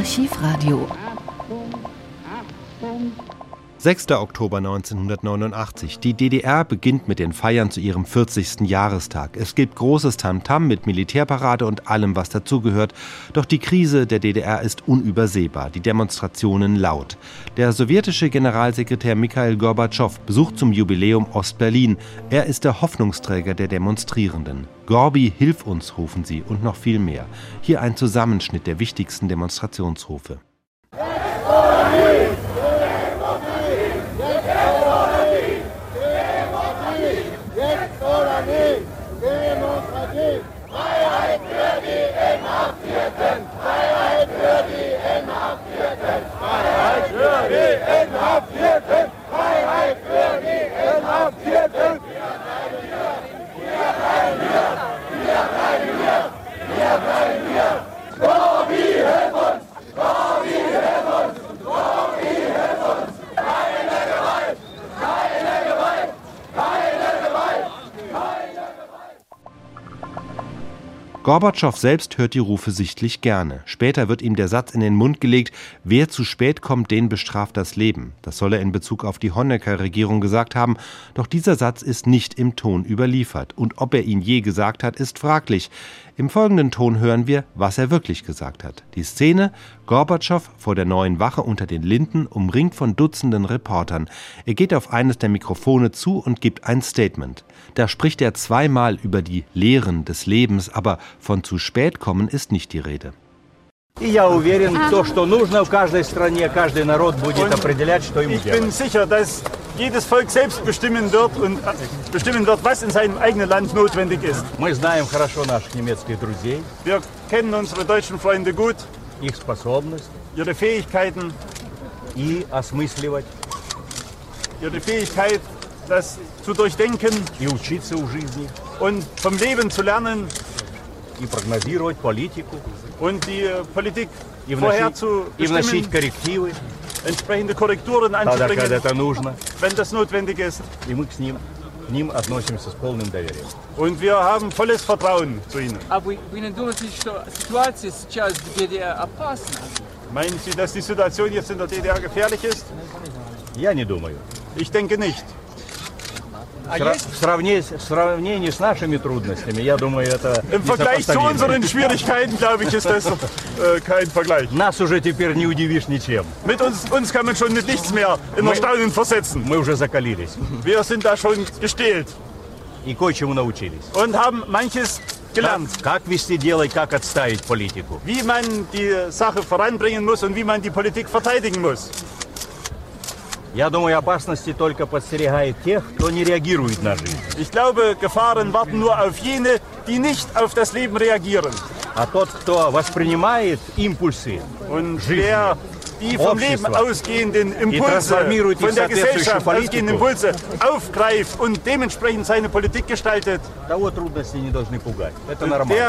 Archivradio 6. Oktober 1989. Die DDR beginnt mit den Feiern zu ihrem 40. Jahrestag. Es gibt großes Tamtam mit Militärparade und allem, was dazugehört. Doch die Krise der DDR ist unübersehbar, die Demonstrationen laut. Der sowjetische Generalsekretär Mikhail Gorbatschow besucht zum Jubiläum Ostberlin. Er ist der Hoffnungsträger der Demonstrierenden. Gorbi, hilf uns, rufen sie und noch viel mehr. Hier ein Zusammenschnitt der wichtigsten Demonstrationsrufe. Gorbatschow selbst hört die Rufe sichtlich gerne. Später wird ihm der Satz in den Mund gelegt, wer zu spät kommt, den bestraft das Leben. Das soll er in Bezug auf die Honecker-Regierung gesagt haben. Doch dieser Satz ist nicht im Ton überliefert. Und ob er ihn je gesagt hat, ist fraglich. Im folgenden Ton hören wir, was er wirklich gesagt hat. Die Szene Gorbatschow vor der neuen Wache unter den Linden, umringt von Dutzenden Reportern. Er geht auf eines der Mikrofone zu und gibt ein Statement. Da spricht er zweimal über die Lehren des Lebens, aber von zu spät kommen ist nicht die Rede. Ich bin sicher, dass jedes Volk selbst bestimmen wird und äh, bestimmen wird, was in seinem eigenen Land notwendig ist. Wir kennen unsere deutschen Freunde gut. Ihre Fähigkeiten. Ihre Fähigkeit, das zu durchdenken. Und vom Leben zu lernen. Und die äh, Politik vorher entsprechende Korrekturen тогда, когда anzubringen, это нужно, wenn das notwendig ist. и мы к ним, к ним относимся с полным доверием. Und wir haben volles Vertrauen zu ihnen. А вы, вы не думаете, что ситуация сейчас в ДДР опасна? Meinen Sie, dass die Situation jetzt in der DDR gefährlich ist? Я не думаю. Ich denke nicht. А Сра- есть в, сравнении, в сравнении с нашими трудностями, я думаю, это Im Vergleich zu unseren Schwierigkeiten, glaube ich, ist das äh, kein Vergleich. Нас уже теперь не удивишь ничем. Mit uns, uns kann man schon mit nichts mehr in Erstaunen versetzen. Мы уже закалились Wir sind da schon gestählt и кое-чему научились. und haben manches gelernt. Как, как вести дело и как отставить политику. Wie man die Sache voranbringen muss und wie man die Politik verteidigen muss. Я думаю, опасности только подстерегает тех, кто не реагирует на жизнь. Ich glaube, Gefahren warten nur auf jene, die nicht auf das Leben reagieren. А тот, кто воспринимает импульсы Und Жизни. wer die vom Leben ausgehenden Impulse, von der Gesellschaft ausgehenden. Impulse aufgreift und dementsprechend seine Politik gestaltet, der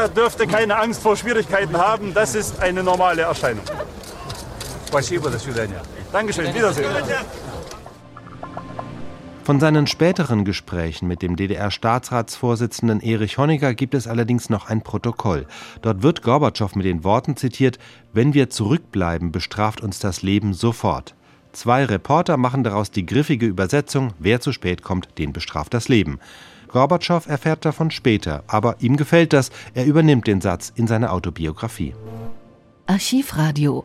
dürfte keine Angst vor Schwierigkeiten haben. Das ist eine normale Erscheinung. Спасибо, до свидания. Dankeschön, Wiedersehen. Von seinen späteren Gesprächen mit dem DDR-Staatsratsvorsitzenden Erich Honecker gibt es allerdings noch ein Protokoll. Dort wird Gorbatschow mit den Worten zitiert: Wenn wir zurückbleiben, bestraft uns das Leben sofort. Zwei Reporter machen daraus die griffige Übersetzung: Wer zu spät kommt, den bestraft das Leben. Gorbatschow erfährt davon später, aber ihm gefällt das. Er übernimmt den Satz in seine Autobiografie. Archivradio.